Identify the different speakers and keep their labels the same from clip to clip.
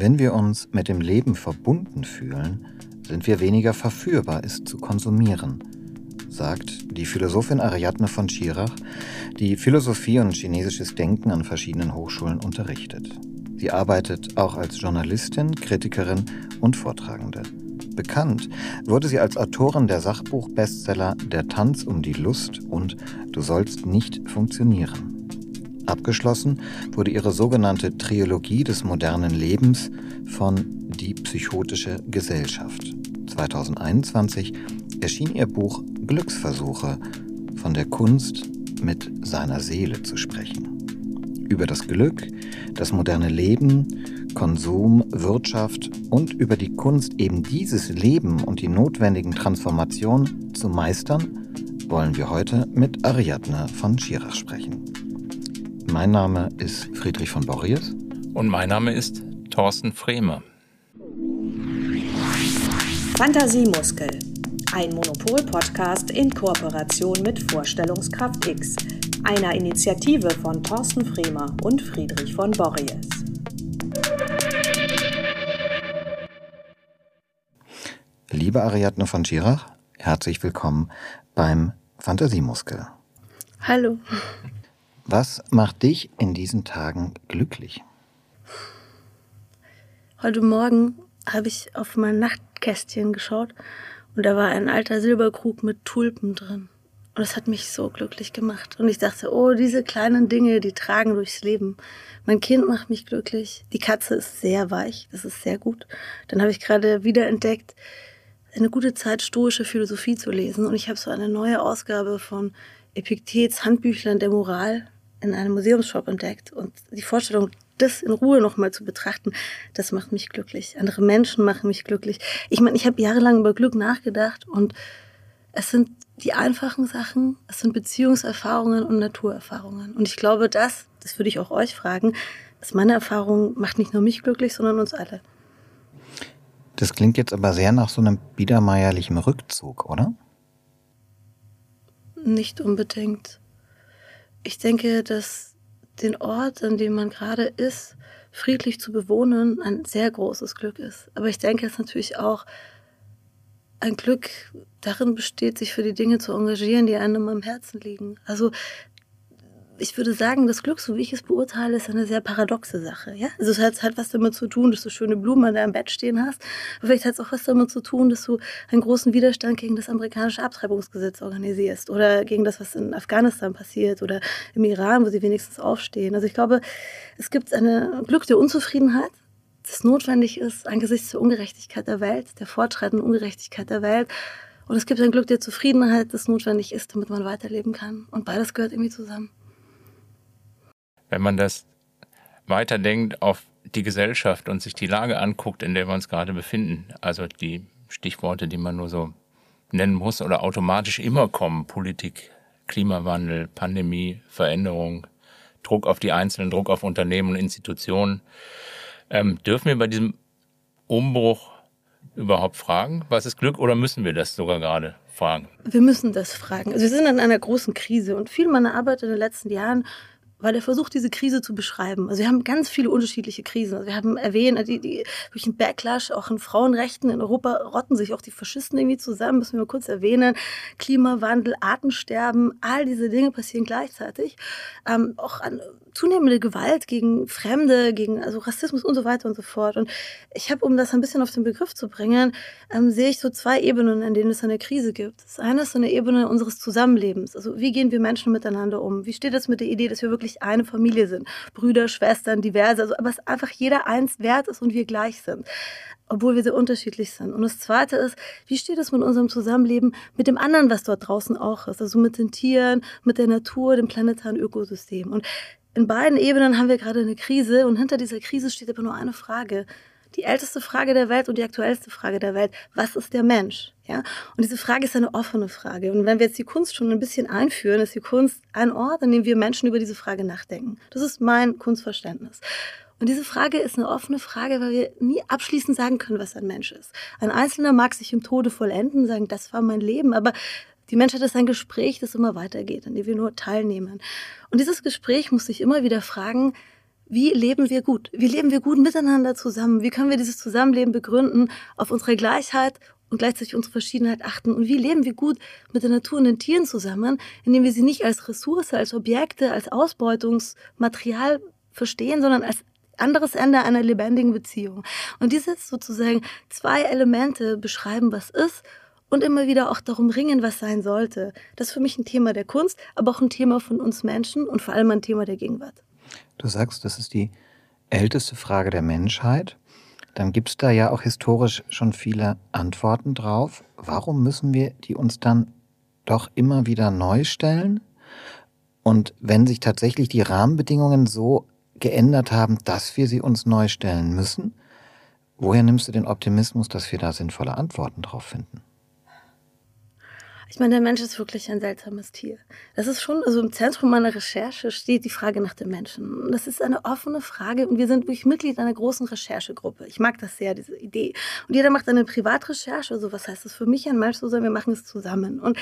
Speaker 1: Wenn wir uns mit dem Leben verbunden fühlen, sind wir weniger verführbar, es zu konsumieren, sagt die Philosophin Ariadne von Schirach, die Philosophie und chinesisches Denken an verschiedenen Hochschulen unterrichtet. Sie arbeitet auch als Journalistin, Kritikerin und Vortragende. Bekannt wurde sie als Autorin der Sachbuchbestseller Der Tanz um die Lust und Du sollst nicht funktionieren. Abgeschlossen wurde ihre sogenannte Trilogie des modernen Lebens von Die psychotische Gesellschaft. 2021 erschien ihr Buch Glücksversuche von der Kunst mit seiner Seele zu sprechen. Über das Glück, das moderne Leben, Konsum, Wirtschaft und über die Kunst, eben dieses Leben und die notwendigen Transformationen zu meistern, wollen wir heute mit Ariadne von Schirach sprechen. Mein Name ist Friedrich von Borries.
Speaker 2: Und mein Name ist Thorsten Frehme.
Speaker 3: Fantasiemuskel. Ein Monopol-Podcast in Kooperation mit Vorstellungskraft X, einer Initiative von Thorsten Fremer und Friedrich von Borries.
Speaker 1: Liebe Ariadne von Schirach, herzlich willkommen beim Fantasiemuskel.
Speaker 4: Hallo.
Speaker 1: Was macht dich in diesen Tagen glücklich?
Speaker 4: Heute Morgen habe ich auf mein Nachtkästchen geschaut und da war ein alter Silberkrug mit Tulpen drin. Und das hat mich so glücklich gemacht. Und ich dachte, oh, diese kleinen Dinge, die tragen durchs Leben. Mein Kind macht mich glücklich. Die Katze ist sehr weich. Das ist sehr gut. Dann habe ich gerade wieder entdeckt, eine gute Zeit, stoische Philosophie zu lesen. Und ich habe so eine neue Ausgabe von Epiktets Handbüchlein der Moral in einem Museumsshop entdeckt. Und die Vorstellung, das in Ruhe nochmal zu betrachten, das macht mich glücklich. Andere Menschen machen mich glücklich. Ich meine, ich habe jahrelang über Glück nachgedacht und es sind die einfachen Sachen, es sind Beziehungserfahrungen und Naturerfahrungen. Und ich glaube, das, das würde ich auch euch fragen, dass meine Erfahrung macht nicht nur mich glücklich, sondern uns alle.
Speaker 1: Das klingt jetzt aber sehr nach so einem biedermeierlichen Rückzug, oder?
Speaker 4: Nicht unbedingt. Ich denke, dass den Ort, an dem man gerade ist, friedlich zu bewohnen, ein sehr großes Glück ist. Aber ich denke, es natürlich auch ein Glück darin besteht, sich für die Dinge zu engagieren, die einem am Herzen liegen. Also ich würde sagen, das Glück, so wie ich es beurteile, ist eine sehr paradoxe Sache. Ja? Also es hat, hat was damit zu tun, dass du schöne Blumen an deinem Bett stehen hast. Aber vielleicht hat es auch was damit zu tun, dass du einen großen Widerstand gegen das amerikanische Abtreibungsgesetz organisierst oder gegen das, was in Afghanistan passiert oder im Iran, wo sie wenigstens aufstehen. Also ich glaube, es gibt ein Glück der Unzufriedenheit, das notwendig ist angesichts der Ungerechtigkeit der Welt, der fortschreitenden Ungerechtigkeit der Welt. Und es gibt ein Glück der Zufriedenheit, das notwendig ist, damit man weiterleben kann. Und beides gehört irgendwie zusammen
Speaker 2: wenn man das weiterdenkt auf die Gesellschaft und sich die Lage anguckt, in der wir uns gerade befinden, also die Stichworte, die man nur so nennen muss oder automatisch immer kommen, Politik, Klimawandel, Pandemie, Veränderung, Druck auf die Einzelnen, Druck auf Unternehmen und Institutionen, ähm, dürfen wir bei diesem Umbruch überhaupt fragen, was ist Glück oder müssen wir das sogar gerade fragen?
Speaker 4: Wir müssen das fragen. Also wir sind in einer großen Krise und viel meiner Arbeit in den letzten Jahren weil er versucht, diese Krise zu beschreiben. Also wir haben ganz viele unterschiedliche Krisen. Also wir haben erwähnt, die, die, durch den Backlash auch in Frauenrechten in Europa rotten sich auch die Faschisten irgendwie zusammen, müssen wir mal kurz erwähnen. Klimawandel, Artensterben, all diese Dinge passieren gleichzeitig. Ähm, auch an zunehmende Gewalt gegen Fremde, gegen also Rassismus und so weiter und so fort. Und ich habe, um das ein bisschen auf den Begriff zu bringen, ähm, sehe ich so zwei Ebenen, in denen es eine Krise gibt. Das eine ist so eine Ebene unseres Zusammenlebens. Also wie gehen wir Menschen miteinander um? Wie steht es mit der Idee, dass wir wirklich eine Familie sind? Brüder, Schwestern, diverse, also aber es einfach jeder eins wert ist und wir gleich sind obwohl wir sehr unterschiedlich sind. Und das Zweite ist, wie steht es mit unserem Zusammenleben mit dem anderen, was dort draußen auch ist? Also mit den Tieren, mit der Natur, dem planetaren Ökosystem. Und in beiden Ebenen haben wir gerade eine Krise und hinter dieser Krise steht aber nur eine Frage. Die älteste Frage der Welt und die aktuellste Frage der Welt. Was ist der Mensch? Ja? Und diese Frage ist eine offene Frage. Und wenn wir jetzt die Kunst schon ein bisschen einführen, ist die Kunst ein Ort, an dem wir Menschen über diese Frage nachdenken. Das ist mein Kunstverständnis. Und diese Frage ist eine offene Frage, weil wir nie abschließend sagen können, was ein Mensch ist. Ein Einzelner mag sich im Tode vollenden, sagen, das war mein Leben, aber die Menschheit ist ein Gespräch, das immer weitergeht, an dem wir nur teilnehmen. Und dieses Gespräch muss sich immer wieder fragen, wie leben wir gut? Wie leben wir gut miteinander zusammen? Wie können wir dieses Zusammenleben begründen auf unsere Gleichheit und gleichzeitig unsere Verschiedenheit achten? Und wie leben wir gut mit der Natur und den Tieren zusammen, indem wir sie nicht als Ressource, als Objekte, als Ausbeutungsmaterial verstehen, sondern als anderes Ende einer lebendigen Beziehung. Und dieses sozusagen zwei Elemente beschreiben, was ist und immer wieder auch darum ringen, was sein sollte. Das ist für mich ein Thema der Kunst, aber auch ein Thema von uns Menschen und vor allem ein Thema der Gegenwart.
Speaker 1: Du sagst, das ist die älteste Frage der Menschheit. Dann gibt es da ja auch historisch schon viele Antworten drauf. Warum müssen wir die uns dann doch immer wieder neu stellen? Und wenn sich tatsächlich die Rahmenbedingungen so geändert haben, dass wir sie uns neu stellen müssen, woher nimmst du den Optimismus, dass wir da sinnvolle Antworten drauf finden?
Speaker 4: Ich meine, der Mensch ist wirklich ein seltsames Tier. Das ist schon, also im Zentrum meiner Recherche steht die Frage nach dem Menschen. Das ist eine offene Frage und wir sind wirklich Mitglied einer großen Recherchegruppe. Ich mag das sehr, diese Idee. Und jeder macht eine Privatrecherche. Also was heißt das für mich, ein Mensch zu sein? Wir machen es zusammen. Und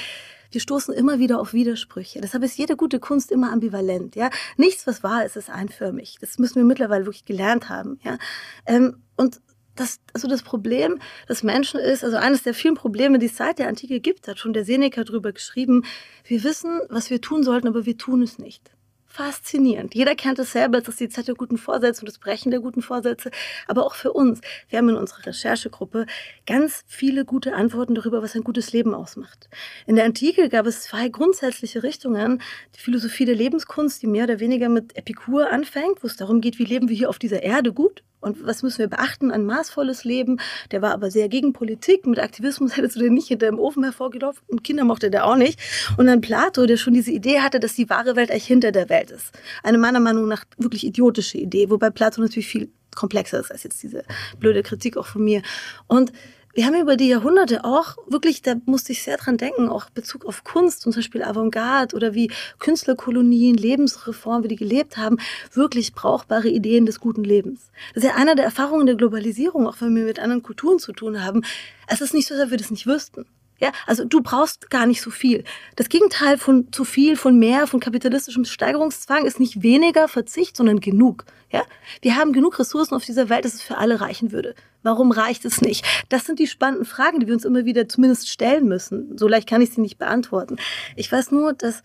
Speaker 4: wir stoßen immer wieder auf Widersprüche. Deshalb ist jede gute Kunst immer ambivalent. Ja, nichts, was wahr ist, ist einförmig. Das müssen wir mittlerweile wirklich gelernt haben. Ja, ähm, und das, also das Problem des Menschen ist, also eines der vielen Probleme, die es seit der Antike gibt, hat schon der Seneca drüber geschrieben. Wir wissen, was wir tun sollten, aber wir tun es nicht faszinierend. Jeder kennt es selber, das ist die Zeit der guten Vorsätze und das Brechen der guten Vorsätze. Aber auch für uns. Wir haben in unserer Recherchegruppe ganz viele gute Antworten darüber, was ein gutes Leben ausmacht. In der Antike gab es zwei grundsätzliche Richtungen. Die Philosophie der Lebenskunst, die mehr oder weniger mit Epikur anfängt, wo es darum geht, wie leben wir hier auf dieser Erde gut und was müssen wir beachten? Ein maßvolles Leben. Der war aber sehr gegen Politik. Mit Aktivismus hättest du den nicht hinter dem Ofen hervorgelaufen. Und Kinder mochte der auch nicht. Und dann Plato, der schon diese Idee hatte, dass die wahre Welt eigentlich hinter der Welt ist. Eine meiner Meinung nach wirklich idiotische Idee. Wobei Plato natürlich viel komplexer ist als jetzt diese blöde Kritik auch von mir. Und wir haben über die Jahrhunderte auch wirklich, da musste ich sehr dran denken, auch Bezug auf Kunst, zum Beispiel Avantgarde oder wie Künstlerkolonien, Lebensreform, wie die gelebt haben, wirklich brauchbare Ideen des guten Lebens. Das ist ja einer der Erfahrungen der Globalisierung, auch wenn wir mit anderen Kulturen zu tun haben. Es ist nicht so, dass wir das nicht wüssten. Ja, also du brauchst gar nicht so viel. Das Gegenteil von zu viel, von mehr, von kapitalistischem Steigerungszwang ist nicht weniger Verzicht, sondern genug. Ja, wir haben genug Ressourcen auf dieser Welt, dass es für alle reichen würde. Warum reicht es nicht? Das sind die spannenden Fragen, die wir uns immer wieder zumindest stellen müssen. So leicht kann ich sie nicht beantworten. Ich weiß nur, dass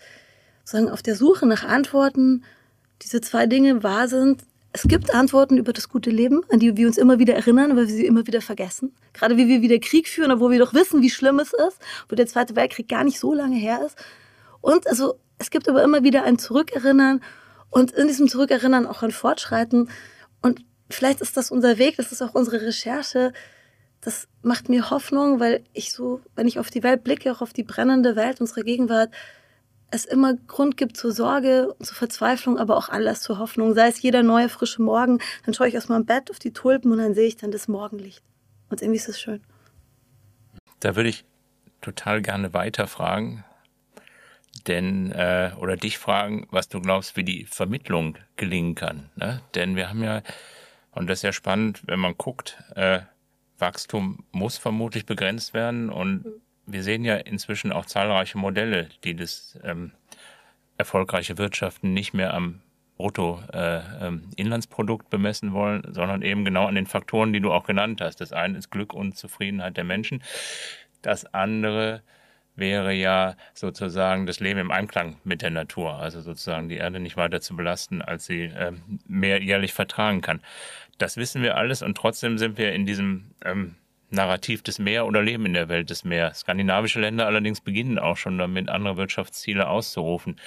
Speaker 4: sozusagen auf der Suche nach Antworten diese zwei Dinge wahr sind, es gibt Antworten über das gute Leben, an die wir uns immer wieder erinnern, weil wir sie immer wieder vergessen. Gerade wie wir wieder Krieg führen, obwohl wir doch wissen, wie schlimm es ist, wo der Zweite Weltkrieg gar nicht so lange her ist. Und also, es gibt aber immer wieder ein Zurückerinnern und in diesem Zurückerinnern auch ein Fortschreiten. Und vielleicht ist das unser Weg, das ist auch unsere Recherche. Das macht mir Hoffnung, weil ich so, wenn ich auf die Welt blicke, auch auf die brennende Welt unserer Gegenwart, es immer Grund gibt zur Sorge, zur Verzweiflung, aber auch Anlass zur Hoffnung. Sei es jeder neue, frische Morgen, dann schaue ich aus meinem Bett auf die Tulpen und dann sehe ich dann das Morgenlicht. Und irgendwie ist es schön.
Speaker 2: Da würde ich total gerne weiterfragen, denn äh, oder dich fragen, was du glaubst, wie die Vermittlung gelingen kann. Ne? Denn wir haben ja, und das ist ja spannend, wenn man guckt, äh, Wachstum muss vermutlich begrenzt werden und mhm wir sehen ja inzwischen auch zahlreiche Modelle, die das ähm, erfolgreiche Wirtschaften nicht mehr am Bruttoinlandsprodukt äh, ähm, bemessen wollen, sondern eben genau an den Faktoren, die du auch genannt hast. Das eine ist Glück und Zufriedenheit der Menschen. Das andere wäre ja sozusagen das Leben im Einklang mit der Natur, also sozusagen die Erde nicht weiter zu belasten, als sie äh, mehr jährlich vertragen kann. Das wissen wir alles und trotzdem sind wir in diesem ähm, Narrativ des Meer oder Leben in der Welt des Meer. Skandinavische Länder allerdings beginnen auch schon damit, andere Wirtschaftsziele auszurufen.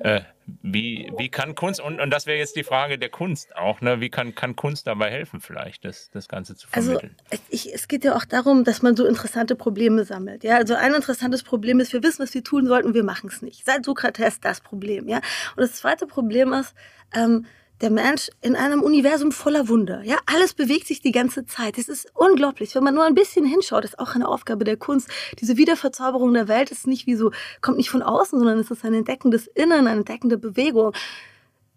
Speaker 2: Äh, wie, wie kann Kunst, und, und das wäre jetzt die Frage der Kunst auch, ne? wie kann, kann Kunst dabei helfen, vielleicht, das, das Ganze zu also, vermitteln?
Speaker 4: Also ich, es geht ja auch darum, dass man so interessante Probleme sammelt. Ja? Also ein interessantes Problem ist, wir wissen, was wir tun sollten, wir machen es nicht. Seit Sokrates das Problem. Ja? Und das zweite Problem ist, ähm, der Mensch in einem Universum voller Wunder. Ja, alles bewegt sich die ganze Zeit. Es ist unglaublich. Wenn man nur ein bisschen hinschaut, ist auch eine Aufgabe der Kunst. Diese Wiederverzauberung der Welt ist nicht wie so, kommt nicht von außen, sondern es ist ein Entdecken des Innern, eine entdeckende Bewegung.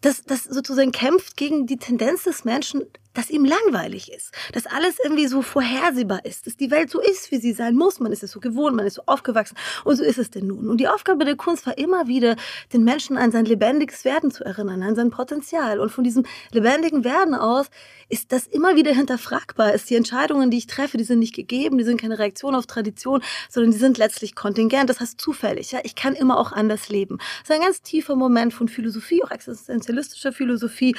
Speaker 4: Das, das sozusagen kämpft gegen die Tendenz des Menschen, dass ihm langweilig ist, dass alles irgendwie so vorhersehbar ist, dass die Welt so ist, wie sie sein muss. Man ist es so gewohnt, man ist so aufgewachsen und so ist es denn nun. Und die Aufgabe der Kunst war immer wieder, den Menschen an sein lebendiges Werden zu erinnern, an sein Potenzial. Und von diesem lebendigen Werden aus ist das immer wieder hinterfragbar, ist die Entscheidungen, die ich treffe, die sind nicht gegeben, die sind keine Reaktion auf Tradition, sondern die sind letztlich kontingent, das heißt zufällig. Ja? Ich kann immer auch anders leben. Das ist ein ganz tiefer Moment von Philosophie, auch existenzialistischer Philosophie,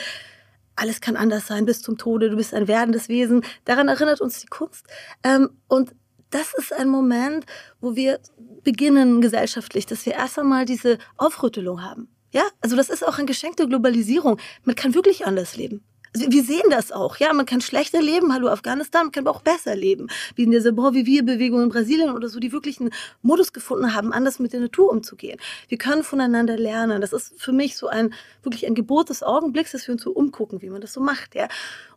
Speaker 4: alles kann anders sein bis zum Tode, du bist ein werdendes Wesen. Daran erinnert uns die Kunst. Ähm, und das ist ein Moment, wo wir beginnen gesellschaftlich, dass wir erst einmal diese Aufrüttelung haben. Ja, also das ist auch ein Geschenk der Globalisierung. Man kann wirklich anders leben. Wir sehen das auch, ja, man kann schlechter leben, hallo Afghanistan, man kann aber auch besser leben. Wie in der Bon Vivir-Bewegung in Brasilien oder so, die wirklich einen Modus gefunden haben, anders mit der Natur umzugehen. Wir können voneinander lernen. Das ist für mich so ein, wirklich ein Gebot des Augenblicks, dass wir uns so umgucken, wie man das so macht, ja.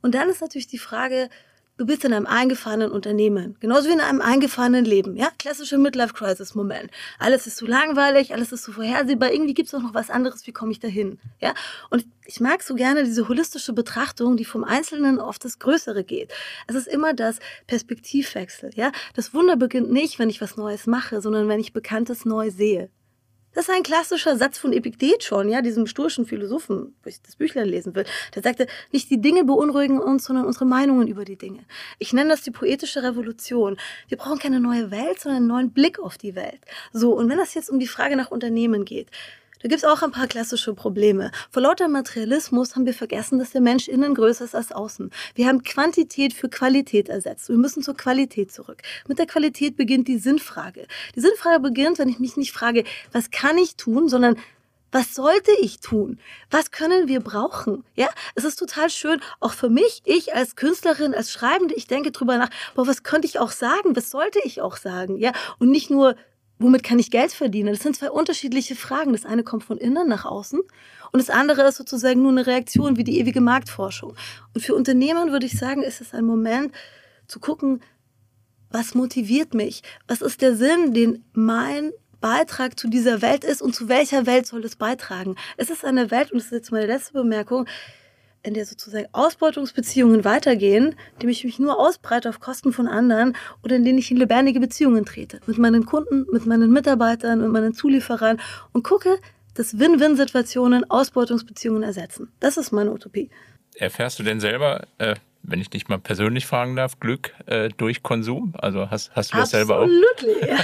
Speaker 4: Und dann ist natürlich die Frage, du bist in einem eingefahrenen Unternehmen, genauso wie in einem eingefahrenen Leben, ja, klassischer Midlife-Crisis-Moment. Alles ist zu langweilig, alles ist zu vorhersehbar, irgendwie gibt es auch noch was anderes, wie komme ich dahin, ja? Und ich mag so gerne diese holistische Betrachtung, die vom Einzelnen auf das Größere geht. Es ist immer das Perspektivwechsel, ja? Das Wunder beginnt nicht, wenn ich was Neues mache, sondern wenn ich Bekanntes neu sehe. Das ist ein klassischer Satz von Epiktet schon, ja, diesem stoischen Philosophen, wo ich das Büchlein lesen will. Der sagte, nicht die Dinge beunruhigen uns, sondern unsere Meinungen über die Dinge. Ich nenne das die poetische Revolution. Wir brauchen keine neue Welt, sondern einen neuen Blick auf die Welt. So, und wenn das jetzt um die Frage nach Unternehmen geht, da gibt's auch ein paar klassische Probleme. Vor lauter Materialismus haben wir vergessen, dass der Mensch innen größer ist als außen. Wir haben Quantität für Qualität ersetzt. Wir müssen zur Qualität zurück. Mit der Qualität beginnt die Sinnfrage. Die Sinnfrage beginnt, wenn ich mich nicht frage, was kann ich tun, sondern was sollte ich tun? Was können wir brauchen? Ja, es ist total schön, auch für mich, ich als Künstlerin, als Schreibende, ich denke drüber nach, boah, was könnte ich auch sagen? Was sollte ich auch sagen? Ja, und nicht nur womit kann ich Geld verdienen? Das sind zwei unterschiedliche Fragen. Das eine kommt von innen nach außen und das andere ist sozusagen nur eine Reaktion wie die ewige Marktforschung. Und für Unternehmen würde ich sagen, ist es ein Moment zu gucken, was motiviert mich? Was ist der Sinn, den mein Beitrag zu dieser Welt ist und zu welcher Welt soll es beitragen? Es ist eine Welt, und das ist jetzt meine letzte Bemerkung, in der sozusagen Ausbeutungsbeziehungen weitergehen, indem ich mich nur ausbreite auf Kosten von anderen oder in denen ich in lebendige Beziehungen trete. Mit meinen Kunden, mit meinen Mitarbeitern, mit meinen Zulieferern und gucke, dass Win-Win-Situationen Ausbeutungsbeziehungen ersetzen. Das ist meine Utopie.
Speaker 2: Erfährst du denn selber, äh, wenn ich dich mal persönlich fragen darf, Glück äh, durch Konsum? Also hast, hast du das selber auch?
Speaker 4: Absolut, ja.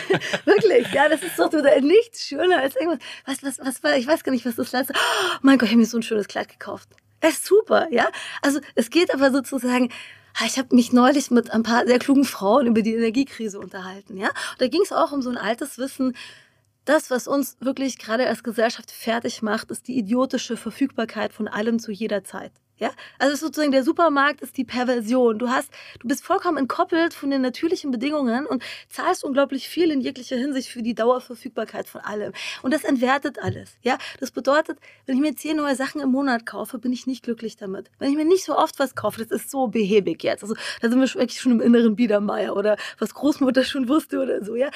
Speaker 4: Wirklich. Ja, das ist doch nichts schöner als irgendwas. Was, was, was war, ich weiß gar nicht, was das letzte. Oh mein Gott, ich habe mir so ein schönes Kleid gekauft. Ist super, ja. Also es geht aber sozusagen, ich habe mich neulich mit ein paar sehr klugen Frauen über die Energiekrise unterhalten, ja. Und da ging es auch um so ein altes Wissen, das, was uns wirklich gerade als Gesellschaft fertig macht, ist die idiotische Verfügbarkeit von allem zu jeder Zeit. Ja, also sozusagen der Supermarkt ist die Perversion. Du hast, du bist vollkommen entkoppelt von den natürlichen Bedingungen und zahlst unglaublich viel in jeglicher Hinsicht für die Dauerverfügbarkeit von allem. Und das entwertet alles. Ja, das bedeutet, wenn ich mir zehn neue Sachen im Monat kaufe, bin ich nicht glücklich damit. Wenn ich mir nicht so oft was kaufe, das ist so behäbig jetzt. Also da sind wir wirklich schon im inneren Biedermeier oder was Großmutter schon wusste oder so. Ja,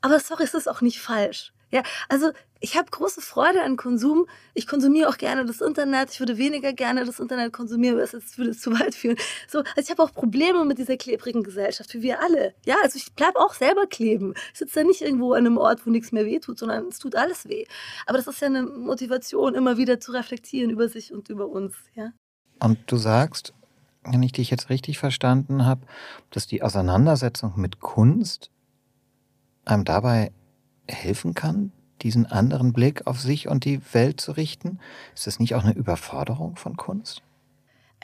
Speaker 4: aber sorry, es ist auch nicht falsch. Ja, also ich habe große Freude an Konsum. Ich konsumiere auch gerne das Internet. Ich würde weniger gerne das Internet konsumieren, weil es würde zu weit führen. So, also ich habe auch Probleme mit dieser klebrigen Gesellschaft, wie wir alle. Ja, also ich bleibe auch selber kleben. Ich sitze da nicht irgendwo an einem Ort, wo nichts mehr weh tut, sondern es tut alles weh. Aber das ist ja eine Motivation, immer wieder zu reflektieren über sich und über uns. Ja.
Speaker 1: Und du sagst, wenn ich dich jetzt richtig verstanden habe, dass die Auseinandersetzung mit Kunst einem dabei helfen kann, diesen anderen Blick auf sich und die Welt zu richten? Ist das nicht auch eine Überforderung von Kunst?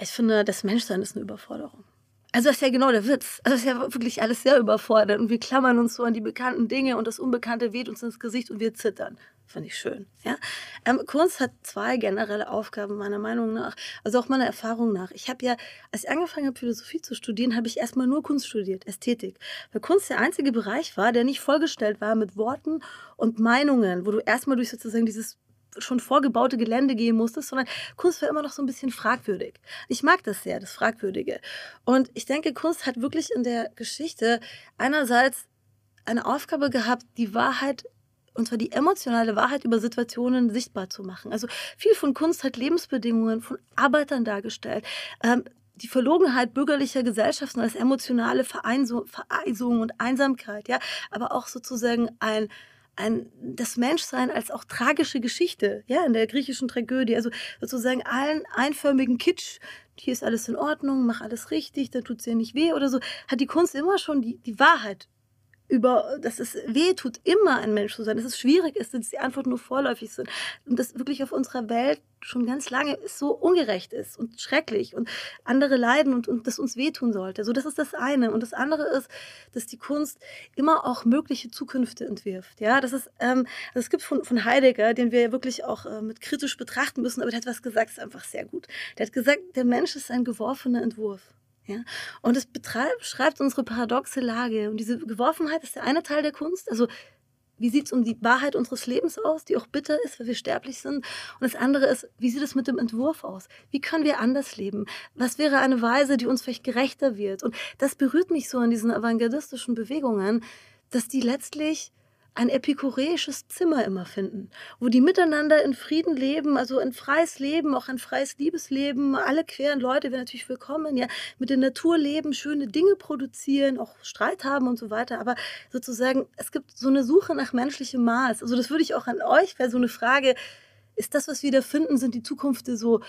Speaker 4: Ich finde, das Menschsein ist eine Überforderung. Also das ist ja genau der Witz. Also das ist ja wirklich alles sehr überfordert und wir klammern uns so an die bekannten Dinge und das Unbekannte weht uns ins Gesicht und wir zittern. Finde ich schön. Ja? Ähm, Kunst hat zwei generelle Aufgaben meiner Meinung nach, also auch meiner Erfahrung nach. Ich habe ja, als ich angefangen habe, Philosophie zu studieren, habe ich erstmal nur Kunst studiert, Ästhetik. Weil Kunst der einzige Bereich war, der nicht vollgestellt war mit Worten und Meinungen, wo du erstmal durch sozusagen dieses schon vorgebaute Gelände gehen musstest, sondern Kunst war immer noch so ein bisschen fragwürdig. Ich mag das sehr, das Fragwürdige. Und ich denke, Kunst hat wirklich in der Geschichte einerseits eine Aufgabe gehabt, die Wahrheit und zwar die emotionale Wahrheit über Situationen sichtbar zu machen. Also viel von Kunst hat Lebensbedingungen von Arbeitern dargestellt. Ähm, die Verlogenheit bürgerlicher Gesellschaften als emotionale Vereisung und Einsamkeit, ja, aber auch sozusagen ein ein, das Menschsein als auch tragische Geschichte, ja, in der griechischen Tragödie, also sozusagen allen einförmigen Kitsch, hier ist alles in Ordnung, mach alles richtig, dann tut es dir nicht weh oder so, hat die Kunst immer schon die, die Wahrheit über, dass es weh tut, immer ein Mensch zu sein, dass es schwierig ist, dass die Antworten nur vorläufig sind und dass wirklich auf unserer Welt schon ganz lange so ungerecht ist und schrecklich und andere leiden und, und das uns wehtun sollte. So, das ist das eine. Und das andere ist, dass die Kunst immer auch mögliche Zukünfte entwirft. Ja, das ist, ähm, also es gibt von, von Heidegger, den wir ja wirklich auch äh, mit kritisch betrachten müssen, aber der hat was gesagt, ist einfach sehr gut. Der hat gesagt, der Mensch ist ein geworfener Entwurf. Ja? Und es beschreibt unsere paradoxe Lage. Und diese Geworfenheit ist der eine Teil der Kunst. Also wie sieht es um die Wahrheit unseres Lebens aus, die auch bitter ist, weil wir sterblich sind? Und das andere ist, wie sieht es mit dem Entwurf aus? Wie können wir anders leben? Was wäre eine Weise, die uns vielleicht gerechter wird? Und das berührt mich so an diesen avantgardistischen Bewegungen, dass die letztlich ein epikureisches Zimmer immer finden, wo die miteinander in Frieden leben, also ein freies Leben, auch ein freies Liebesleben. Alle queren Leute werden natürlich willkommen, ja, mit der Natur leben, schöne Dinge produzieren, auch Streit haben und so weiter. Aber sozusagen, es gibt so eine Suche nach menschlichem Maß. Also das würde ich auch an euch, wäre so eine Frage, ist das, was wir da finden, sind die Zukunft so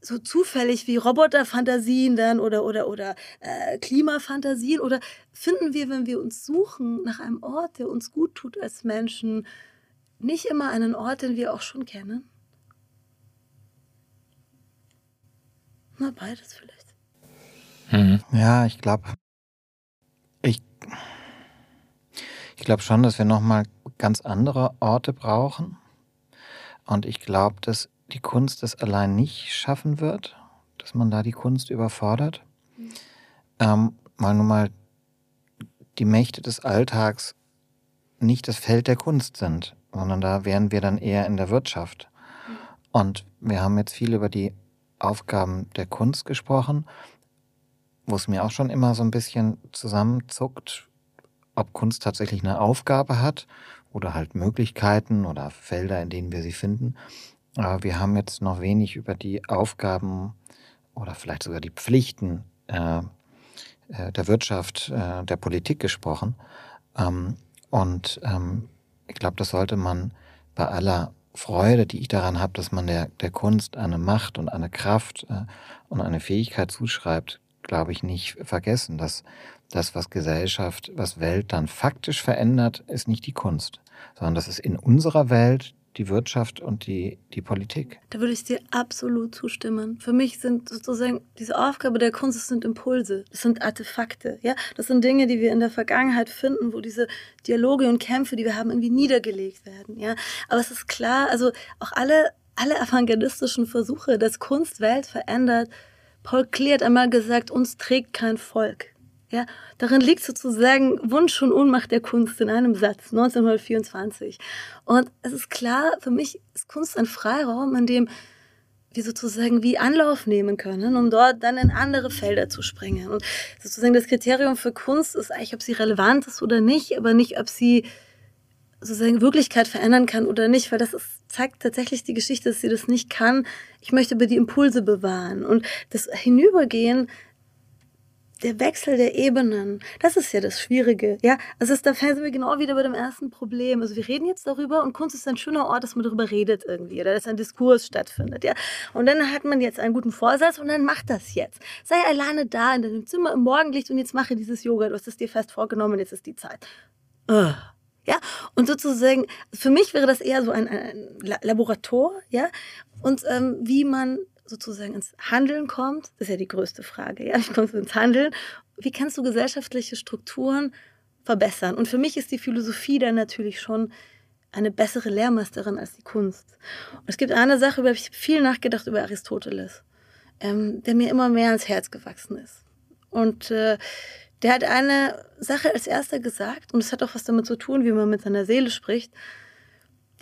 Speaker 4: so zufällig wie Roboterfantasien dann oder oder oder äh, Klimafantasien oder finden wir, wenn wir uns suchen nach einem Ort, der uns gut tut als Menschen, nicht immer einen Ort, den wir auch schon kennen? Na, beides vielleicht.
Speaker 1: Mhm. Ja, ich glaube, ich, ich glaube schon, dass wir nochmal ganz andere Orte brauchen. Und ich glaube, dass die Kunst das allein nicht schaffen wird, dass man da die Kunst überfordert, mhm. ähm, weil nun mal die Mächte des Alltags nicht das Feld der Kunst sind, sondern da wären wir dann eher in der Wirtschaft. Mhm. Und wir haben jetzt viel über die Aufgaben der Kunst gesprochen, wo es mir auch schon immer so ein bisschen zusammenzuckt, ob Kunst tatsächlich eine Aufgabe hat oder halt Möglichkeiten oder Felder, in denen wir sie finden. Aber wir haben jetzt noch wenig über die Aufgaben oder vielleicht sogar die Pflichten äh, äh, der Wirtschaft, äh, der Politik gesprochen. Ähm, und ähm, ich glaube, das sollte man bei aller Freude, die ich daran habe, dass man der, der Kunst eine Macht und eine Kraft äh, und eine Fähigkeit zuschreibt, glaube ich, nicht vergessen, dass das, was Gesellschaft, was Welt dann faktisch verändert, ist nicht die Kunst, sondern das ist in unserer Welt die Wirtschaft und die, die Politik.
Speaker 4: Da würde ich dir absolut zustimmen. Für mich sind sozusagen diese Aufgabe der Kunst, das sind Impulse, das sind Artefakte, ja. Das sind Dinge, die wir in der Vergangenheit finden, wo diese Dialoge und Kämpfe, die wir haben, irgendwie niedergelegt werden, ja. Aber es ist klar, also auch alle, alle avantgardistischen Versuche, dass Kunst Welt verändert, Paul Klee hat einmal gesagt, uns trägt kein Volk. Ja, darin liegt sozusagen Wunsch und Ohnmacht der Kunst in einem Satz, 1924. Und es ist klar, für mich ist Kunst ein Freiraum, in dem wir sozusagen wie Anlauf nehmen können, um dort dann in andere Felder zu springen. Und sozusagen das Kriterium für Kunst ist eigentlich, ob sie relevant ist oder nicht, aber nicht, ob sie sozusagen Wirklichkeit verändern kann oder nicht, weil das ist, zeigt tatsächlich die Geschichte, dass sie das nicht kann. Ich möchte aber die Impulse bewahren und das Hinübergehen der Wechsel der Ebenen, das ist ja das Schwierige. Ja, also ist, da sind wir genau wieder bei dem ersten Problem. Also wir reden jetzt darüber und Kunst ist ein schöner Ort, dass man darüber redet irgendwie oder dass ein Diskurs stattfindet. Ja, und dann hat man jetzt einen guten Vorsatz und dann macht das jetzt. Sei alleine da in deinem Zimmer im Morgenlicht und jetzt mache dieses Yoga. Du hast es dir fest vorgenommen, jetzt ist die Zeit. Uh. Ja, und sozusagen, für mich wäre das eher so ein, ein Laborator, ja, und ähm, wie man sozusagen ins Handeln kommt, das ist ja die größte Frage. Ja? Wie kommst du ins Handeln? Wie kannst du gesellschaftliche Strukturen verbessern? Und für mich ist die Philosophie dann natürlich schon eine bessere Lehrmeisterin als die Kunst. Und es gibt eine Sache, über die ich viel nachgedacht über Aristoteles, ähm, der mir immer mehr ans Herz gewachsen ist. Und äh, der hat eine Sache als erster gesagt, und es hat auch was damit zu tun, wie man mit seiner Seele spricht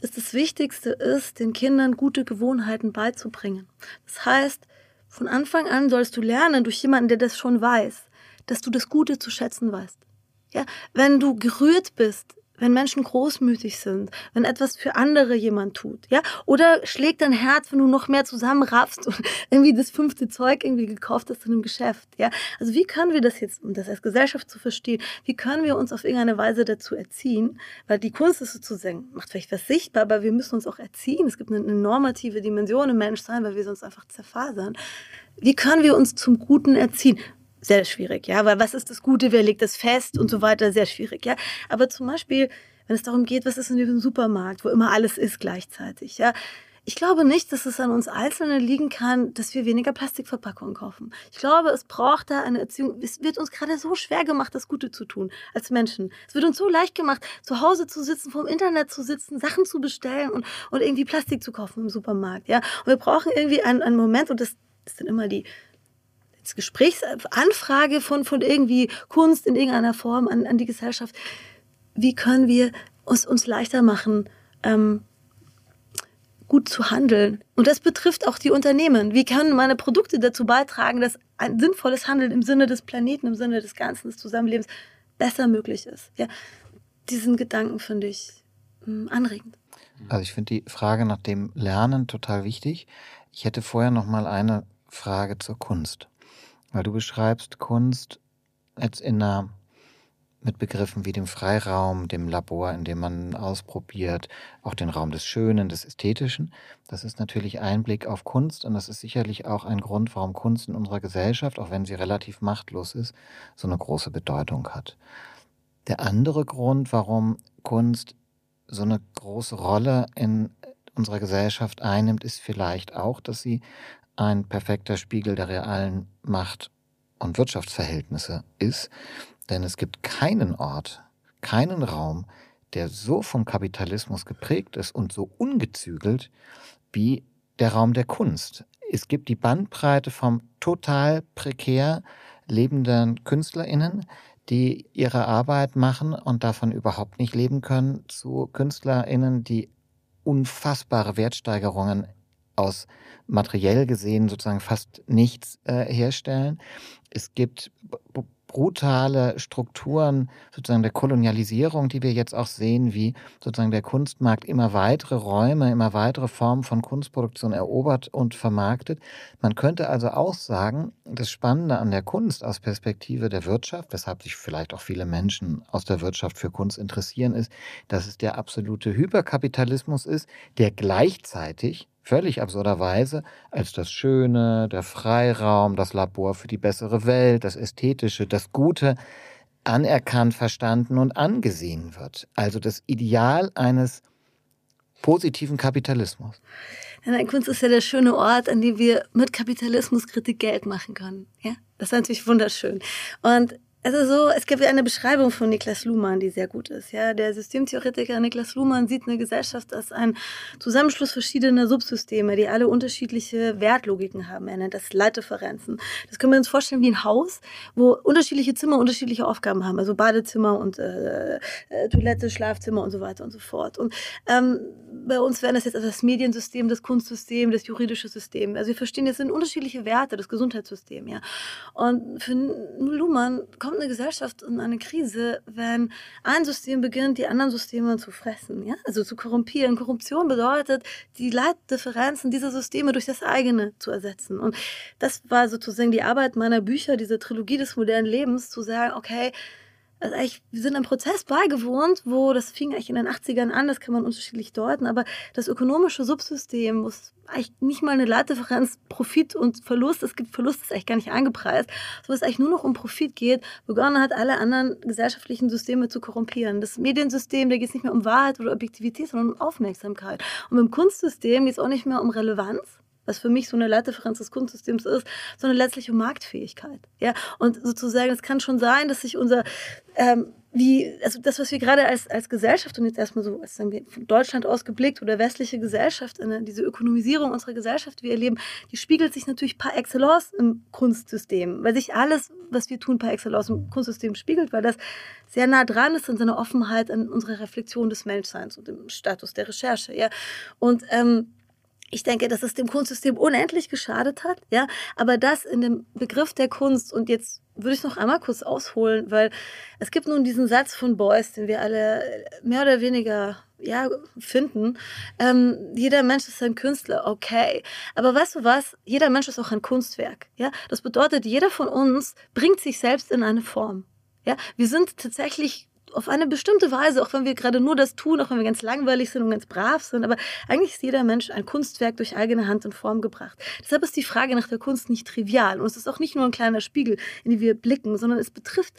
Speaker 4: dass das Wichtigste ist, den Kindern gute Gewohnheiten beizubringen. Das heißt, von Anfang an sollst du lernen durch jemanden, der das schon weiß, dass du das Gute zu schätzen weißt. Ja, wenn du gerührt bist, wenn Menschen großmütig sind, wenn etwas für andere jemand tut, ja? Oder schlägt dein Herz, wenn du noch mehr zusammenraffst und irgendwie das fünfte Zeug irgendwie gekauft hast in einem Geschäft, ja? Also wie können wir das jetzt, um das als Gesellschaft zu verstehen, wie können wir uns auf irgendeine Weise dazu erziehen? Weil die Kunst ist sozusagen, macht vielleicht was sichtbar, aber wir müssen uns auch erziehen. Es gibt eine, eine normative Dimension im Menschsein, weil wir sonst einfach zerfasern. Wie können wir uns zum Guten erziehen? Sehr schwierig, ja, weil was ist das Gute, wer legt das fest und so weiter, sehr schwierig, ja. Aber zum Beispiel, wenn es darum geht, was ist in diesem Supermarkt, wo immer alles ist gleichzeitig, ja. Ich glaube nicht, dass es an uns Einzelnen liegen kann, dass wir weniger Plastikverpackungen kaufen. Ich glaube, es braucht da eine Erziehung. Es wird uns gerade so schwer gemacht, das Gute zu tun als Menschen. Es wird uns so leicht gemacht, zu Hause zu sitzen, vom Internet zu sitzen, Sachen zu bestellen und, und irgendwie Plastik zu kaufen im Supermarkt. Ja? Und wir brauchen irgendwie einen, einen Moment, und das, das sind immer die Gesprächsanfrage von, von irgendwie Kunst in irgendeiner Form an, an die Gesellschaft. Wie können wir uns, uns leichter machen, ähm, gut zu handeln? Und das betrifft auch die Unternehmen. Wie können meine Produkte dazu beitragen, dass ein sinnvolles Handeln im Sinne des Planeten, im Sinne des Ganzen, des Zusammenlebens besser möglich ist? Ja, diesen Gedanken finde ich mh, hm, anregend.
Speaker 1: Also ich finde die Frage nach dem Lernen total wichtig. Ich hätte vorher noch mal eine Frage zur Kunst. Weil du beschreibst Kunst jetzt in einer mit Begriffen wie dem Freiraum, dem Labor, in dem man ausprobiert, auch den Raum des Schönen, des Ästhetischen. Das ist natürlich ein Blick auf Kunst und das ist sicherlich auch ein Grund, warum Kunst in unserer Gesellschaft, auch wenn sie relativ machtlos ist, so eine große Bedeutung hat. Der andere Grund, warum Kunst so eine große Rolle in unserer Gesellschaft einnimmt, ist vielleicht auch, dass sie ein perfekter Spiegel der realen Macht- und Wirtschaftsverhältnisse ist, denn es gibt keinen Ort, keinen Raum, der so vom Kapitalismus geprägt ist und so ungezügelt wie der Raum der Kunst. Es gibt die Bandbreite vom total prekär lebenden Künstlerinnen, die ihre Arbeit machen und davon überhaupt nicht leben können, zu Künstlerinnen, die unfassbare Wertsteigerungen aus materiell gesehen sozusagen fast nichts äh, herstellen. Es gibt brutale Strukturen sozusagen der Kolonialisierung, die wir jetzt auch sehen, wie sozusagen der Kunstmarkt immer weitere Räume, immer weitere Formen von Kunstproduktion erobert und vermarktet. Man könnte also auch sagen, das Spannende an der Kunst aus Perspektive der Wirtschaft, weshalb sich vielleicht auch viele Menschen aus der Wirtschaft für Kunst interessieren, ist, dass es der absolute Hyperkapitalismus ist, der gleichzeitig völlig absurderweise als das Schöne, der Freiraum, das Labor für die bessere Welt, das Ästhetische, das Gute anerkannt, verstanden und angesehen wird. Also das Ideal eines positiven Kapitalismus.
Speaker 4: Ja, Kunst ist ja der schöne Ort, an dem wir mit Kapitalismuskritik Geld machen können. Ja, das ist natürlich wunderschön. Und also so, es gibt eine Beschreibung von Niklas Luhmann, die sehr gut ist. Ja, der Systemtheoretiker Niklas Luhmann sieht eine Gesellschaft als ein Zusammenschluss verschiedener Subsysteme, die alle unterschiedliche Wertlogiken haben. Er nennt das Leitdifferenzen. Das können wir uns vorstellen wie ein Haus, wo unterschiedliche Zimmer unterschiedliche Aufgaben haben. Also Badezimmer und äh, äh, Toilette, Schlafzimmer und so weiter und so fort. Und ähm, bei uns wäre das jetzt also das Mediensystem, das Kunstsystem, das juridische System. Also wir verstehen, das sind unterschiedliche Werte, das Gesundheitssystem. Ja. Und für Luhmann kommt kommt eine Gesellschaft in eine Krise, wenn ein System beginnt, die anderen Systeme zu fressen, ja? also zu korrumpieren. Korruption bedeutet, die Leitdifferenzen dieser Systeme durch das eigene zu ersetzen. Und das war sozusagen die Arbeit meiner Bücher, diese Trilogie des modernen Lebens, zu sagen, okay, also eigentlich, wir sind einem Prozess beigewohnt, wo das fing eigentlich in den 80ern an, das kann man unterschiedlich deuten, aber das ökonomische Subsystem, wo es eigentlich nicht mal eine Leitdifferenz Profit und Verlust, es gibt Verlust, ist eigentlich gar nicht angepreist, wo es eigentlich nur noch um Profit geht, begonnen hat, alle anderen gesellschaftlichen Systeme zu korrumpieren. Das Mediensystem, da geht es nicht mehr um Wahrheit oder Objektivität, sondern um Aufmerksamkeit. Und im Kunstsystem geht es auch nicht mehr um Relevanz, was für mich so eine Leitdifferenz des Kunstsystems ist, sondern letztlich um Marktfähigkeit. Ja, und sozusagen, es kann schon sein, dass sich unser ähm, wie, also das, was wir gerade als, als Gesellschaft und jetzt erstmal so, als sagen wir von Deutschland ausgeblickt oder westliche Gesellschaft, diese Ökonomisierung unserer Gesellschaft, die wir erleben, die spiegelt sich natürlich par excellence im Kunstsystem, weil sich alles, was wir tun, par excellence im Kunstsystem spiegelt, weil das sehr nah dran ist an seiner Offenheit, an unserer Reflexion des Menschseins und dem Status der Recherche, ja. Und ähm, ich denke, dass es dem Kunstsystem unendlich geschadet hat, ja, aber das in dem Begriff der Kunst und jetzt würde ich noch einmal kurz ausholen, weil es gibt nun diesen Satz von Beuys, den wir alle mehr oder weniger ja, finden. Ähm, jeder Mensch ist ein Künstler, okay. Aber weißt du was? Jeder Mensch ist auch ein Kunstwerk. Ja? Das bedeutet, jeder von uns bringt sich selbst in eine Form. Ja? Wir sind tatsächlich auf eine bestimmte Weise, auch wenn wir gerade nur das tun, auch wenn wir ganz langweilig sind und ganz brav sind, aber eigentlich ist jeder Mensch ein Kunstwerk durch eigene Hand in Form gebracht. Deshalb ist die Frage nach der Kunst nicht trivial und es ist auch nicht nur ein kleiner Spiegel, in den wir blicken, sondern es betrifft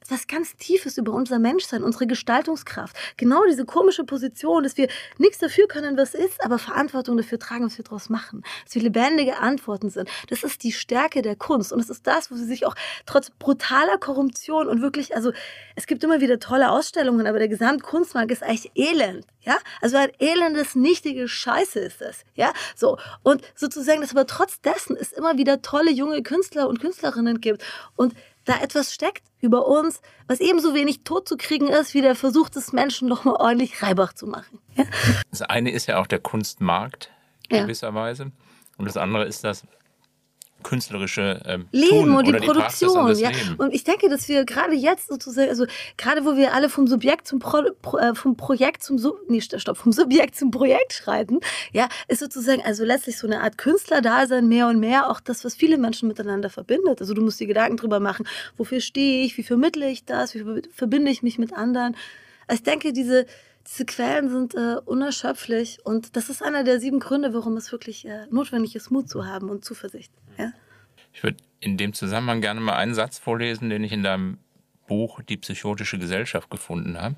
Speaker 4: etwas ganz Tiefes über unser Menschsein, unsere Gestaltungskraft. Genau diese komische Position, dass wir nichts dafür können, was ist, aber Verantwortung dafür tragen, was wir daraus machen. Dass wir lebendige Antworten sind. Das ist die Stärke der Kunst. Und es ist das, wo sie sich auch trotz brutaler Korruption und wirklich, also es gibt immer wieder tolle Ausstellungen, aber der Gesamtkunstmarkt ist eigentlich elend. Ja, also ein elendes, nichtige Scheiße ist das. Ja, so. Und sozusagen, dass aber trotz dessen es immer wieder tolle junge Künstler und Künstlerinnen gibt. Und da etwas steckt über uns, was ebenso wenig tot zu kriegen ist, wie der Versuch des Menschen, nochmal ordentlich Reibach zu machen. Ja?
Speaker 2: Das eine ist ja auch der Kunstmarkt gewisserweise. Ja. Und das andere ist das künstlerische ähm,
Speaker 4: Leben und die
Speaker 2: oder
Speaker 4: Produktion.
Speaker 2: Die
Speaker 4: ja.
Speaker 2: Leben.
Speaker 4: Und ich denke, dass wir gerade jetzt sozusagen, also gerade wo wir alle vom Subjekt zum Pro, äh, vom Projekt zum Sub, nee, stopp, vom Subjekt zum Projekt schreiten, ja, ist sozusagen also letztlich so eine Art Künstlerdasein mehr und mehr auch das, was viele Menschen miteinander verbindet. Also du musst dir Gedanken drüber machen, wofür stehe ich, wie vermittle ich das, wie verbinde ich mich mit anderen. Also ich denke, diese diese Quellen sind äh, unerschöpflich und das ist einer der sieben Gründe, warum es wirklich äh, notwendig ist, Mut zu haben und Zuversicht. Ja?
Speaker 2: Ich würde in dem Zusammenhang gerne mal einen Satz vorlesen, den ich in deinem Buch Die psychotische Gesellschaft gefunden habe.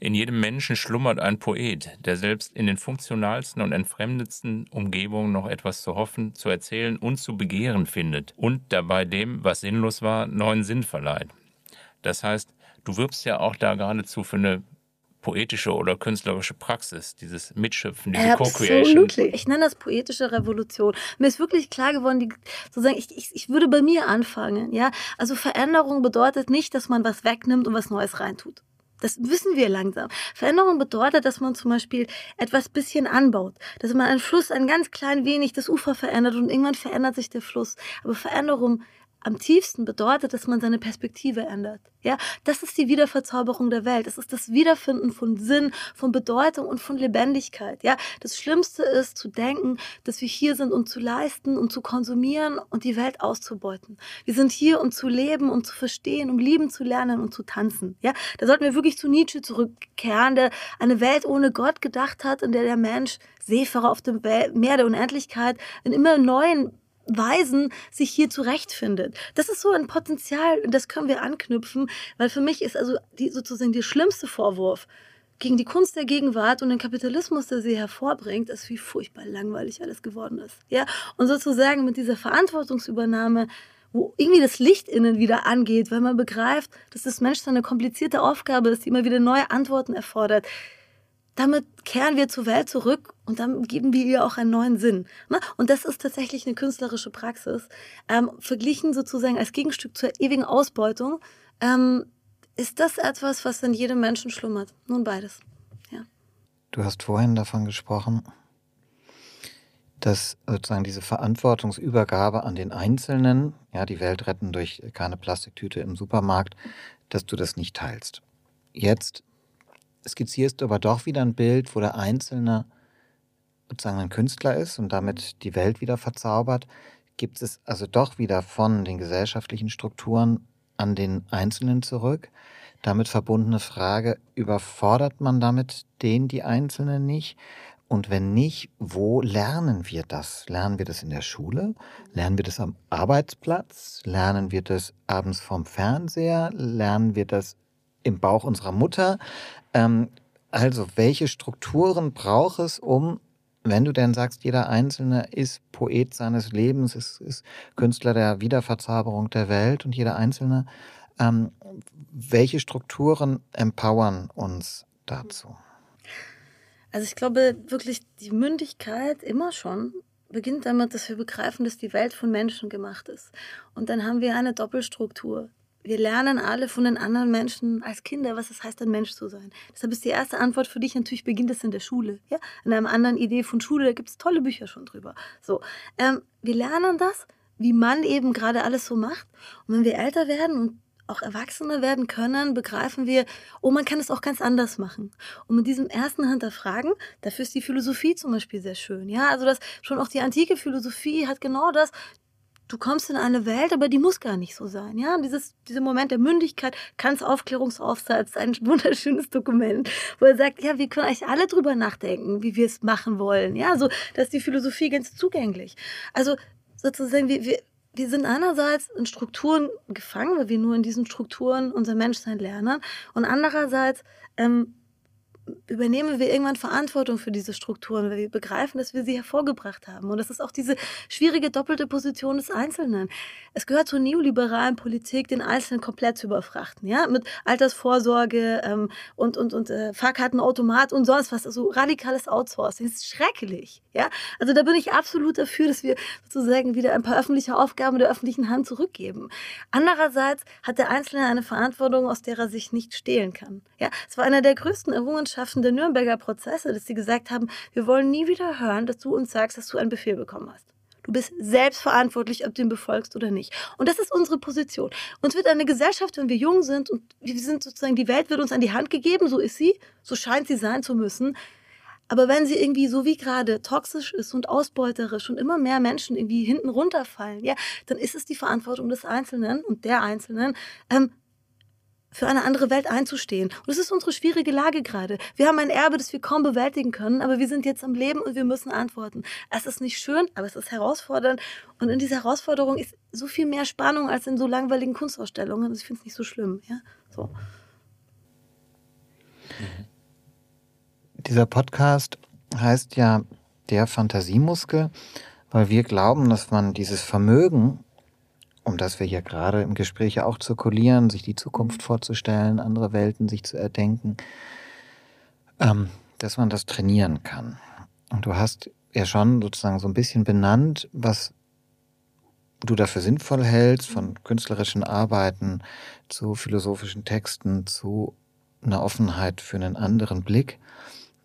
Speaker 2: In jedem Menschen schlummert ein Poet, der selbst in den funktionalsten und entfremdetsten Umgebungen noch etwas zu hoffen, zu erzählen und zu begehren findet und dabei dem, was sinnlos war, neuen Sinn verleiht. Das heißt, du wirbst ja auch da geradezu für eine poetische oder künstlerische Praxis, dieses Mitschöpfen, diese Co-Creation.
Speaker 4: Ich nenne das poetische Revolution. Mir ist wirklich klar geworden, die, sozusagen, ich, ich, ich würde bei mir anfangen. Ja? Also Veränderung bedeutet nicht, dass man was wegnimmt und was Neues reintut. Das wissen wir langsam. Veränderung bedeutet, dass man zum Beispiel etwas bisschen anbaut, dass man einen Fluss ein ganz klein wenig das Ufer verändert und irgendwann verändert sich der Fluss. Aber Veränderung am tiefsten bedeutet, dass man seine Perspektive ändert. Ja, das ist die Wiederverzauberung der Welt. Das ist das Wiederfinden von Sinn, von Bedeutung und von Lebendigkeit. Ja, das Schlimmste ist zu denken, dass wir hier sind, um zu leisten, um zu konsumieren und die Welt auszubeuten. Wir sind hier, um zu leben, um zu verstehen, um lieben zu lernen und zu tanzen. Ja, da sollten wir wirklich zu Nietzsche zurückkehren, der eine Welt ohne Gott gedacht hat, in der der Mensch Seefahrer auf dem Meer der Unendlichkeit in immer neuen Weisen sich hier zurechtfindet. Das ist so ein Potenzial, das können wir anknüpfen, weil für mich ist also die, sozusagen der schlimmste Vorwurf gegen die Kunst der Gegenwart und den Kapitalismus, der sie hervorbringt, ist, wie furchtbar langweilig alles geworden ist. Ja? Und sozusagen mit dieser Verantwortungsübernahme, wo irgendwie das Licht innen wieder angeht, weil man begreift, dass das Menschsein eine komplizierte Aufgabe ist, die immer wieder neue Antworten erfordert damit kehren wir zur Welt zurück und dann geben wir ihr auch einen neuen Sinn. Ne? Und das ist tatsächlich eine künstlerische Praxis. Ähm, verglichen sozusagen als Gegenstück zur ewigen Ausbeutung, ähm, ist das etwas, was in jedem Menschen schlummert. Nun beides. Ja.
Speaker 1: Du hast vorhin davon gesprochen, dass sozusagen diese Verantwortungsübergabe an den Einzelnen, ja, die Welt retten durch keine Plastiktüte im Supermarkt, dass du das nicht teilst. Jetzt skizzierst du aber doch wieder ein Bild, wo der Einzelne sozusagen ein Künstler ist und damit die Welt wieder verzaubert. Gibt es also doch wieder von den gesellschaftlichen Strukturen an den Einzelnen zurück? Damit verbundene Frage, überfordert man damit den, die Einzelnen nicht? Und wenn nicht, wo lernen wir das? Lernen wir das in der Schule? Lernen wir das am Arbeitsplatz? Lernen wir das abends vom Fernseher? Lernen wir das im Bauch unserer Mutter? Ähm, also, welche Strukturen braucht es, um, wenn du denn sagst, jeder Einzelne ist Poet seines Lebens, ist, ist Künstler der Wiederverzauberung der Welt und jeder Einzelne, ähm, welche Strukturen empowern uns dazu?
Speaker 4: Also ich glaube wirklich, die Mündigkeit immer schon beginnt damit, dass wir begreifen, dass die Welt von Menschen gemacht ist. Und dann haben wir eine Doppelstruktur wir lernen alle von den anderen Menschen als Kinder, was es heißt, ein Mensch zu sein. Deshalb ist die erste Antwort für dich natürlich, beginnt es in der Schule. Ja? In einer anderen Idee von Schule, da gibt es tolle Bücher schon drüber. So, ähm, wir lernen das wie man eben gerade alles so macht. Und wenn wir älter werden und auch Erwachsene werden können, begreifen wir, oh, man kann es auch ganz anders machen. Und mit diesem ersten Hinterfragen, dafür ist die Philosophie zum Beispiel sehr schön. Ja, also das schon auch die antike Philosophie hat genau das. Du kommst in eine Welt, aber die muss gar nicht so sein. Ja, dieses, dieser Moment der Mündigkeit, Kants Aufklärungsaufsatz, ein wunderschönes Dokument, wo er sagt, ja, wir können eigentlich alle drüber nachdenken, wie wir es machen wollen. Ja, so, dass die Philosophie ganz zugänglich. Also sozusagen, wir, wir, wir sind einerseits in Strukturen gefangen, weil wir nur in diesen Strukturen unser Menschsein lernen. Und andererseits ähm, übernehmen wir irgendwann Verantwortung für diese Strukturen, weil wir begreifen, dass wir sie hervorgebracht haben. Und das ist auch diese schwierige doppelte Position des Einzelnen. Es gehört zur neoliberalen Politik, den Einzelnen komplett zu überfrachten, ja, mit Altersvorsorge ähm, und, und, und äh, Fahrkartenautomat und sonst was, also radikales Outsourcing. Das ist schrecklich, ja. Also da bin ich absolut dafür, dass wir sozusagen wieder ein paar öffentliche Aufgaben der öffentlichen Hand zurückgeben. Andererseits hat der Einzelne eine Verantwortung, aus der er sich nicht stehlen kann. Ja, es war einer der größten Errungenschaften Errungenschaften der Nürnberger Prozesse, dass sie gesagt haben, wir wollen nie wieder hören, dass du uns sagst, dass du einen Befehl bekommen hast. Du bist selbst verantwortlich, ob du ihn befolgst oder nicht. Und das ist unsere Position. Uns wird eine Gesellschaft, wenn wir jung sind und wir sind sozusagen, die Welt wird uns an die Hand gegeben, so ist sie, so scheint sie sein zu müssen. Aber wenn sie irgendwie so wie gerade toxisch ist und ausbeuterisch und immer mehr Menschen irgendwie hinten runterfallen, ja, dann ist es die Verantwortung des Einzelnen und der Einzelnen, ähm, für eine andere Welt einzustehen. Und das ist unsere schwierige Lage gerade. Wir haben ein Erbe, das wir kaum bewältigen können, aber wir sind jetzt am Leben und wir müssen antworten. Es ist nicht schön, aber es ist herausfordernd. Und in dieser Herausforderung ist so viel mehr Spannung als in so langweiligen Kunstausstellungen. Also ich finde es nicht so schlimm. Ja? So.
Speaker 1: Dieser Podcast heißt ja der Fantasiemuskel, weil wir glauben, dass man dieses Vermögen um das wir hier gerade im Gespräch auch zirkulieren, sich die Zukunft mhm. vorzustellen, andere Welten sich zu erdenken, ähm, dass man das trainieren kann. Und du hast ja schon sozusagen so ein bisschen benannt, was du dafür sinnvoll hältst, von mhm. künstlerischen Arbeiten zu philosophischen Texten, zu einer Offenheit für einen anderen Blick.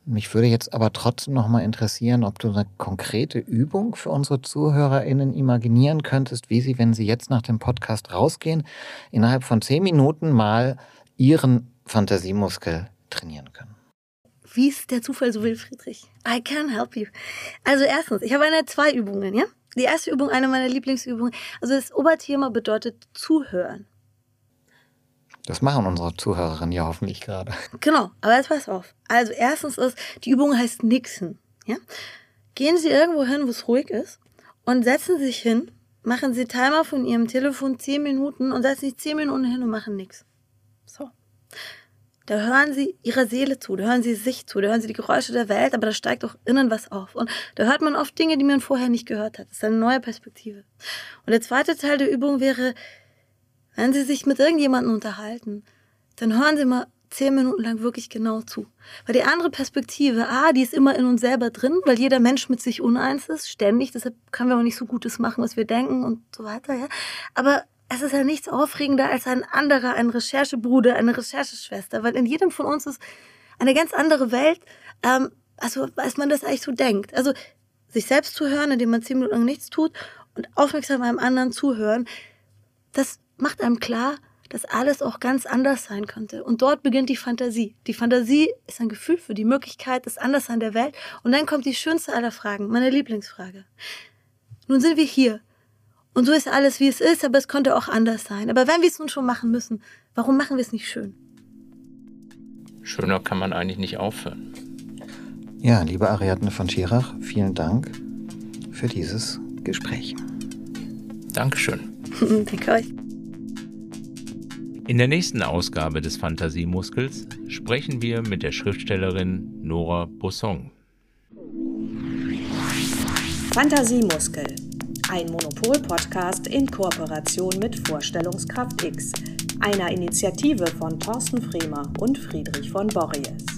Speaker 1: Mich würde jetzt aber trotzdem noch mal interessieren, ob du eine konkrete Übung für unsere ZuhörerInnen imaginieren könntest, wie sie, wenn sie jetzt nach dem Podcast rausgehen, innerhalb von zehn Minuten mal ihren Fantasiemuskel trainieren können.
Speaker 4: Wie es der Zufall so will, Friedrich. I can help you. Also erstens, ich habe eine zwei Übungen, ja? Die erste Übung, eine meiner Lieblingsübungen. Also das Oberthema bedeutet zuhören.
Speaker 1: Das machen unsere Zuhörerinnen ja hoffentlich gerade.
Speaker 4: Genau, aber jetzt pass auf. Also erstens ist, die Übung heißt Nixen. Ja? Gehen Sie irgendwo hin, wo es ruhig ist und setzen sich hin, machen Sie Timer von Ihrem Telefon 10 Minuten und setzen sich 10 Minuten hin und machen nichts. So. Da hören Sie Ihrer Seele zu, da hören Sie sich zu, da hören Sie die Geräusche der Welt, aber da steigt auch innen was auf. Und da hört man oft Dinge, die man vorher nicht gehört hat. Das ist eine neue Perspektive. Und der zweite Teil der Übung wäre, wenn Sie sich mit irgendjemandem unterhalten, dann hören Sie mal zehn Minuten lang wirklich genau zu. Weil die andere Perspektive, ah, die ist immer in uns selber drin, weil jeder Mensch mit sich uneins ist, ständig. Deshalb können wir auch nicht so Gutes machen, was wir denken und so weiter, ja. Aber es ist ja nichts aufregender als ein anderer, ein Recherchebruder, eine Rechercheschwester, weil in jedem von uns ist eine ganz andere Welt, ähm, also als man das eigentlich so denkt. Also sich selbst zu hören, indem man zehn Minuten lang nichts tut und aufmerksam einem anderen zuhören, das macht einem klar, dass alles auch ganz anders sein könnte. Und dort beginnt die Fantasie. Die Fantasie ist ein Gefühl für die Möglichkeit des Anderssein der Welt. Und dann kommt die schönste aller Fragen, meine Lieblingsfrage. Nun sind wir hier. Und so ist alles, wie es ist, aber es könnte auch anders sein. Aber wenn wir es nun schon machen müssen, warum machen wir es nicht schön?
Speaker 2: Schöner kann man eigentlich nicht aufhören.
Speaker 1: Ja, liebe Ariadne von Schirach, vielen Dank für dieses Gespräch.
Speaker 2: Dankeschön.
Speaker 4: Danke euch.
Speaker 2: In der nächsten Ausgabe des Fantasiemuskels sprechen wir mit der Schriftstellerin Nora Bossong.
Speaker 3: Fantasiemuskel, ein Monopol-Podcast in Kooperation mit Vorstellungskraft X, einer Initiative von Thorsten Fremer und Friedrich von Borries.